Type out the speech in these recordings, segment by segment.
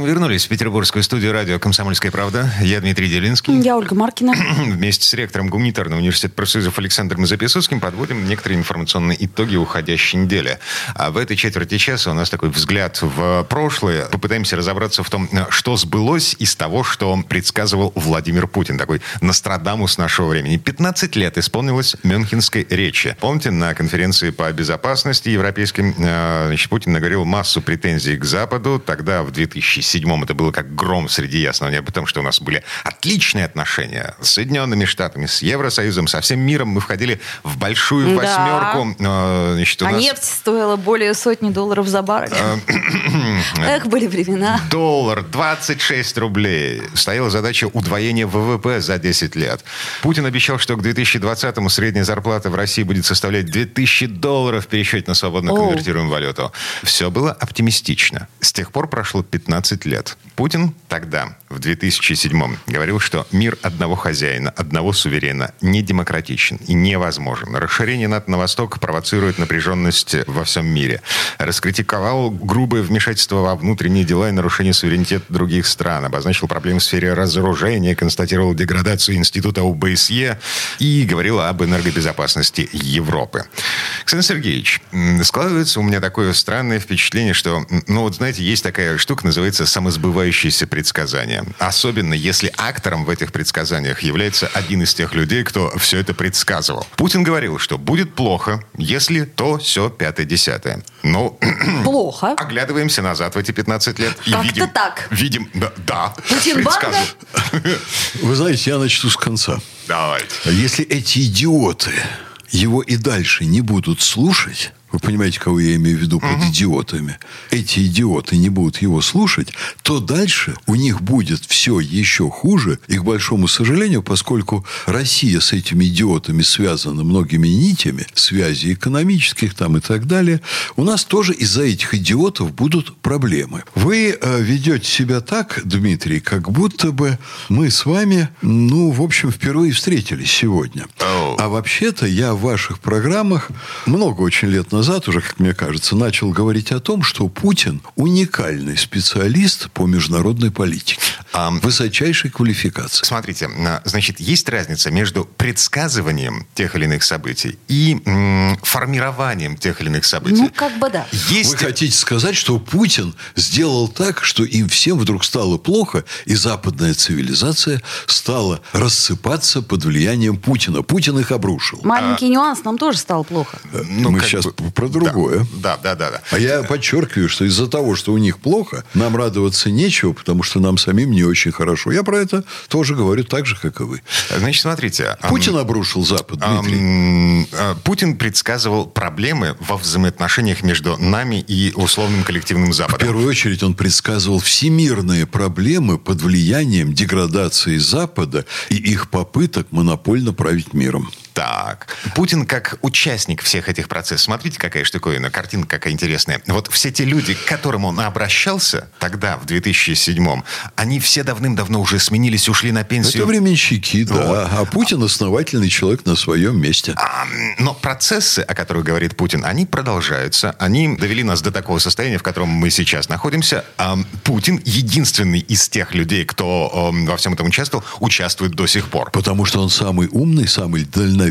Мы вернулись в петербургскую студию радио «Комсомольская правда». Я Дмитрий Делинский. Я Ольга Маркина. Вместе с ректором Гуманитарного университета профсоюзов Александром Записовским подводим некоторые информационные итоги уходящей недели. А в этой четверти часа у нас такой взгляд в прошлое. Попытаемся разобраться в том, что сбылось из того, что предсказывал Владимир Путин. Такой Нострадамус нашего времени. 15 лет исполнилось Мюнхенской речи. Помните, на конференции по безопасности европейским э, значит, Путин наговорил массу претензий к Западу. Тогда, в 2000 2007 это было как гром среди ясного неба, потому что у нас были отличные отношения с Соединенными Штатами, с Евросоюзом, со всем миром. Мы входили в большую Да. восьмерку. Э, Значит, А нас нефть стоила более сотни долларов за баррель. Эх, были времена. доллар 26 рублей. Стояла задача удвоения ВВП за 10 лет. Путин обещал, что к 2020-му средняя зарплата в России будет составлять 2000 долларов в пересчете на свободно конвертируемую валюту. Все было оптимистично. С тех пор прошло 15 лет. Путин тогда, в 2007 говорил, что мир одного хозяина, одного суверена не демократичен и невозможен. Расширение НАТО на восток провоцирует напряженность во всем мире. Раскритиковал грубое вмешательство во внутренние дела и нарушение суверенитета других стран. Обозначил проблемы в сфере разоружения, констатировал деградацию института ОБСЕ и говорил об энергобезопасности Европы. Александр Сергеевич, складывается у меня такое странное впечатление, что, ну вот знаете, есть такая штука, называется самосбывающееся предсказание. Особенно если актором в этих предсказаниях является один из тех людей, кто все это предсказывал. Путин говорил, что будет плохо, если то, все, пятое, десятое. Ну, Плохо. оглядываемся назад в эти 15 лет и Как-то видим... так. Видим, да, да Путин предсказывал. Вы знаете, я начну с конца. Давайте. Если эти идиоты его и дальше не будут слушать, вы понимаете, кого я имею в виду под идиотами, эти идиоты не будут его слушать, то дальше у них будет все еще хуже. И, к большому сожалению, поскольку Россия с этими идиотами связана многими нитями, связи экономических там и так далее, у нас тоже из-за этих идиотов будут проблемы. Вы э, ведете себя так, Дмитрий, как будто бы мы с вами, ну, в общем, впервые встретились сегодня. Оу. А вообще-то я в ваших программах много очень лет назад уже, как мне кажется, начал говорить о том, что Путин уникальный специалист по международной политике. Ам. Высочайшей квалификации. Смотрите, а, значит, есть разница между предсказыванием тех или иных событий и м, формированием тех или иных событий. Ну, как бы да. Есть... Вы хотите сказать, что Путин сделал так, что им всем вдруг стало плохо, и западная цивилизация стала рассыпаться под влиянием Путина. Путин их обрушил. Маленький нюанс, нам тоже стало плохо. ну, Мы сейчас бы- про другое. Да, да, да, да. А я подчеркиваю, что из-за того, что у них плохо, нам радоваться нечего, потому что нам самим не очень хорошо. Я про это тоже говорю так же, как и вы. Значит, смотрите. Путин обрушил Запад, Дмитрий. а, Путин предсказывал проблемы во взаимоотношениях между нами и условным коллективным В Западом. первую очередь он предсказывал всемирные проблемы под влиянием деградации Запада и их попыток монопольно править миром. Так. Путин как участник всех этих процессов. Смотрите, какая штуковина, картинка какая интересная. Вот все те люди, к которым он обращался тогда, в 2007-м, они все давным-давно уже сменились, ушли на пенсию. Это временщики, да. А Путин основательный человек на своем месте. А, Но процессы, о которых говорит Путин, они продолжаются. Они довели нас до такого состояния, в котором мы сейчас находимся. А Путин единственный из тех людей, кто эм, во всем этом участвовал, участвует до сих пор. Потому что он самый умный, самый дальновидный.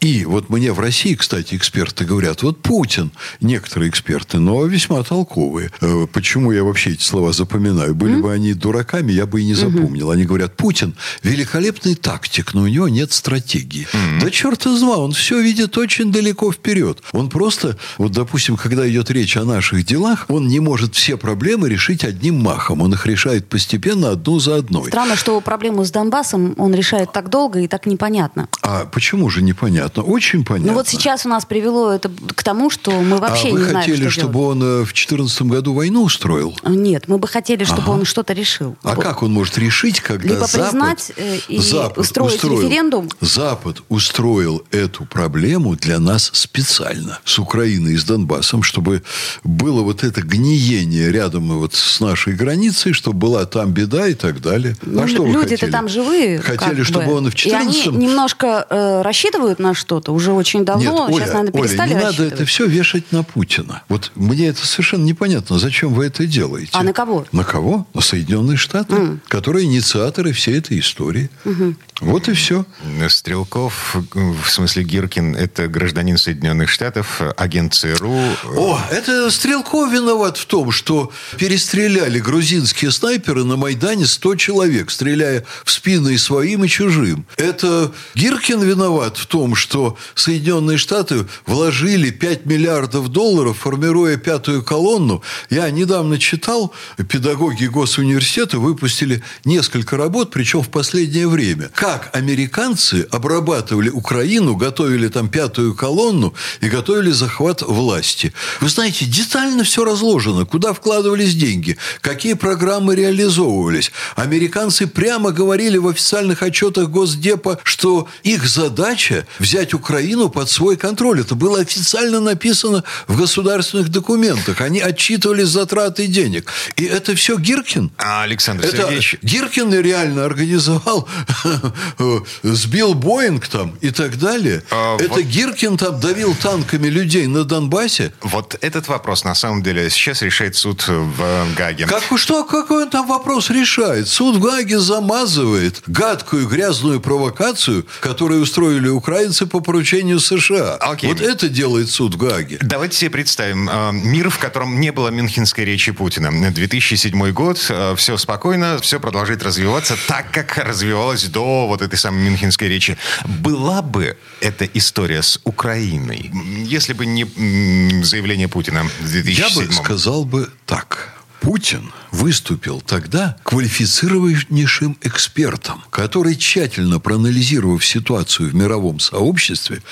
И вот мне в России, кстати, эксперты говорят, вот Путин, некоторые эксперты, но весьма толковые. Э, Почему я вообще эти слова запоминаю? Были бы они дураками, я бы и не запомнил. Они говорят, Путин великолепный тактик, но у него нет стратегии. Да черт из два, он все видит очень далеко вперед. Он просто, вот допустим, когда идет речь о наших делах, он не может все проблемы решить одним махом. Он их решает постепенно, одну за одной. Странно, что проблему с Донбассом он решает так долго и так непонятно. А почему почему же непонятно? Очень понятно. Ну вот сейчас у нас привело это к тому, что мы вообще а вы не знаем, хотели, что чтобы делать. он э, в 2014 году войну устроил? Нет, мы бы хотели, чтобы Ага. он что-то решил. А Вот. как он может решить, когда Либо Запад, признать, э, и Запад устроить устроил, референдум. Запад устроил эту проблему для нас специально с Украиной и с Донбассом, чтобы было вот это гниение рядом вот с нашей границей, чтобы была там беда и так далее. Ну, а что люди-то там живые. Хотели, чтобы бы. он в 14 И они немножко э, рассчитывают на что-то уже очень давно. Нет, Оля, Сейчас, наверное, Оля, перестали не надо это все вешать на Путина. Вот мне это совершенно непонятно, зачем вы это делаете. А на кого? На кого? На Соединенные Штаты, которые инициаторы всей этой истории. Вот и все. Стрелков, в смысле Гиркин, это гражданин Соединенных Штатов, агент ЦРУ. О, это Стрелков виноват в том, что перестреляли грузинские снайперы на Майдане 100 человек, стреляя в спины и своим, и чужим. Это Гиркин виноват в том, что Соединенные Штаты вложили 5 миллиардов долларов, формируя пятую колонну. Я недавно читал, педагоги госуниверситета выпустили несколько работ, причем в последнее время. Как американцы обрабатывали Украину, готовили там пятую колонну и готовили захват власти. Вы знаете, детально все разложено, куда вкладывались деньги, какие программы реализовывались. Американцы прямо говорили в официальных отчетах Госдепа, что их задача взять Украину под свой контроль. Это было официально написано в государственных документах. Они отчитывались затраты денег. И это все Гиркин. А, Александр Это Сергеевич, Гиркин реально организовал, сбил Боинг там и так далее. А, Это вот- Гиркин там давил танками людей на Донбассе. вот этот вопрос на самом деле сейчас решает суд в Гаге. Как, что, какой он там вопрос решает? Суд в Гаге замазывает гадкую грязную провокацию, которую устроили украинцы по поручению США. Окей. Вот это делает суд в Гаге. Давайте себе представим э, мир, в котором не было Мюнхенской речи Путина. 2007 год, все спокойно, все продолжает развиваться так, как развивалось до вот этой самой Мюнхенской речи. Была бы эта история с Украиной, если бы не заявление Путина в Я 2007 бы сказал бы так. Путин выступил тогда квалифицированнейшим экспертом, который, тщательно проанализировав ситуацию в мировом сообществе,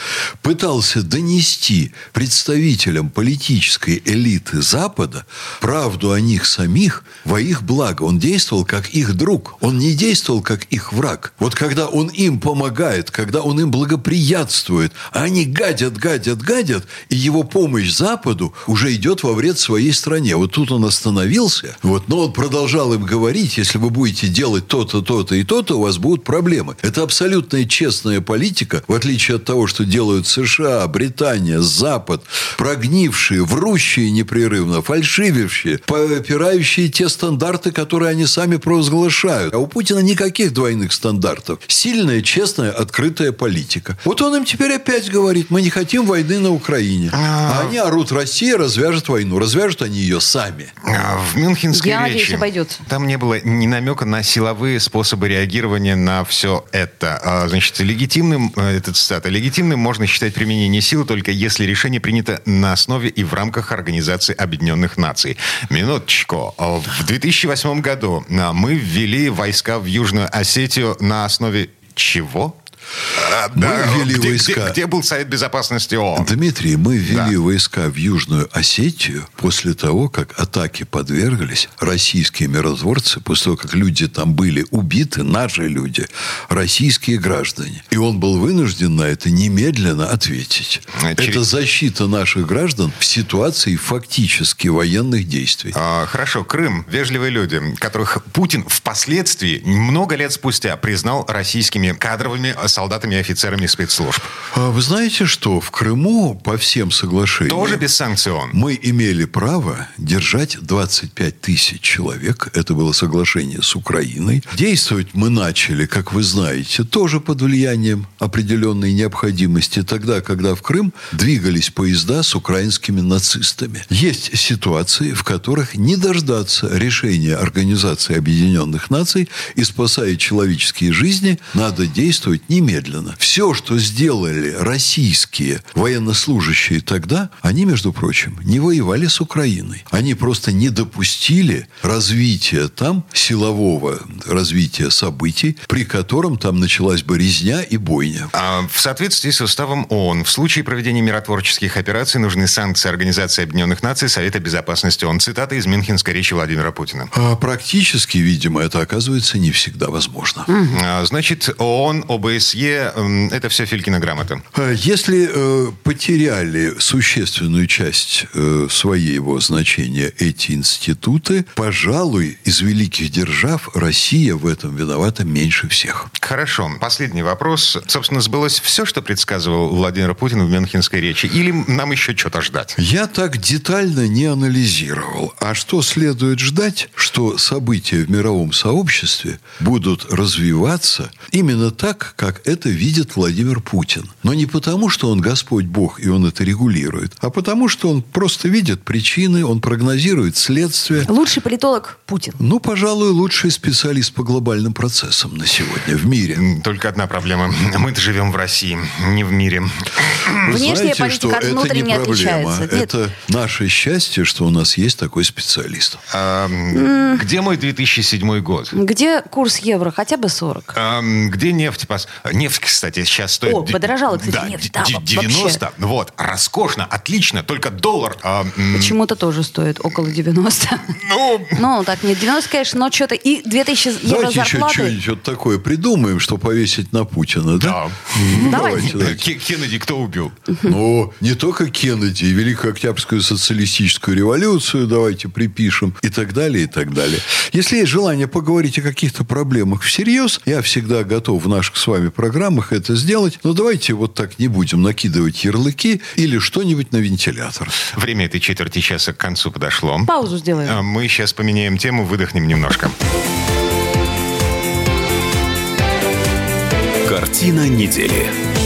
пытался донести представителям политической элиты Запада правду о них самих во их благо. Он действовал как их друг, он не действовал как их враг. Вот когда он им помогает, когда он им благоприятствует, а они гадят, гадят, гадят, и его помощь Западу уже идет во вред своей стране. Вот тут он остановился, вот, но он продолжал им говорить, если вы будете делать то-то, то-то и то-то, у вас будут проблемы. Это абсолютная честная политика, в отличие от того, что делают США, Британия, Запад, прогнившие, врущие непрерывно, фальшивившие, попирающие те стандарты, которые они сами провозглашают. А у Путина никаких двойных стандартов. Сильная, честная, открытая политика. Вот он им теперь опять говорит, мы не хотим войны на Украине. А они орут, Россия развяжет войну. Развяжут они ее сами. А, В Мюнхенской Я надеюсь, речи обойдется. там не было ни намека на силовые способы реагирования на все это. А, Значит, легитимным, э, это цитата, легитимным можно считать применение силы только если решение принято на основе и в рамках Организации Объединенных Наций. Минуточку. В 2008 году а, мы ввели войска в Южную Осетию на основе чего? А, Мы да, ввели где- войска. Где, где был Совет Безопасности ООН? Дмитрий, мы ввели войска в Южную Осетию после того, как атаки подверглись российские миротворцы, после того, как люди там были убиты, наши люди, российские граждане. И он был вынужден на это немедленно ответить. А через- Это защита наших граждан в ситуации фактически военных действий. А, Хорошо, Крым, вежливые люди, которых Путин впоследствии, много лет спустя, признал российскими кадровыми солдатами и офицерами спецслужб. А вы знаете что? В Крыму по всем соглашениям... Тоже без санкций ООН. Мы имели право держать 25 тысяч человек. Это было соглашение с Украиной. Действовать мы начали, как вы знаете, тоже под влиянием определенной необходимости. Тогда, когда в Крым двигались поезда с украинскими нацистами. Есть ситуации, в которых не дождаться решения Организации Объединенных Наций и спасая человеческие жизни, надо действовать немедленно немедленно. Все, что сделали российские военнослужащие тогда, они, между прочим, не воевали с Украиной. Они просто не допустили развития там, силового развития событий, при котором там началась бы резня и бойня. А в соответствии с уставом ООН, в случае проведения миротворческих операций нужны санкции Организации Объединенных Наций Совета Безопасности ООН. Цитата из Мюнхенской речи Владимира Путина. А практически, видимо, это оказывается не всегда возможно. А, значит, ООН, ОБСЕ – это все Филькина грамота. А если э, потеряли существенную часть э, своего значения эти институты, пожалуй, из великих держав Россия в этом виновата меньше всех. Хорошо. Последний вопрос. Собственно, сбылось все, что предсказывал Владимир Путин в Мюнхенской речи? Или нам еще что-то ждать? Я так детально не анализировал. А что следует ждать? Что события в мировом сообществе будут развиваться именно так, как это видит Владимир Путин. Но не потому, что он Господь Бог, и он это регулирует, а потому, что он просто видит причины, он прогнозирует следствие. Лучший политолог Путин. Ну, пожалуй, лучший специалист по глобальным процессам на сегодня в мире. Только одна проблема. Мы-то живем в России, не в мире. Вы Внешняя знаете, политика что от это не проблема. отличается. Нет. Это наше счастье, что у нас есть такой специалист. А, Где мой 2007 год? Где курс евро? Хотя бы 40. А, Где нефть? Нефть, кстати, сейчас стоит... О, подорожала, кстати, да, нефть, да, ди- во- 90. Вот, роскошно, отлично, только доллар... м, Почему-то тоже стоит около 90. Ну, Ну, так, нет, 90, конечно, но что-то... И 2000 евро Давайте еще зарплаты. что-нибудь вот такое придумаем, что повесить на Путина, да? да. Ну, Давайте. давайте. Ке- Кеннеди кто убил? Ну, не только Кеннеди, и Великую Октябрьскую социалистическую революцию давайте припишем и так далее, и так далее. Если есть желание поговорить о каких-то проблемах всерьез, я всегда готов в наших с вами программах это сделать, но давайте вот так не будем накидывать ярлыки или что-нибудь на вентилятор. Время этой четверти часа к концу подошло. Паузу сделаем. А, Мы сейчас поменяем тему, выдохнем немножко. Картина недели.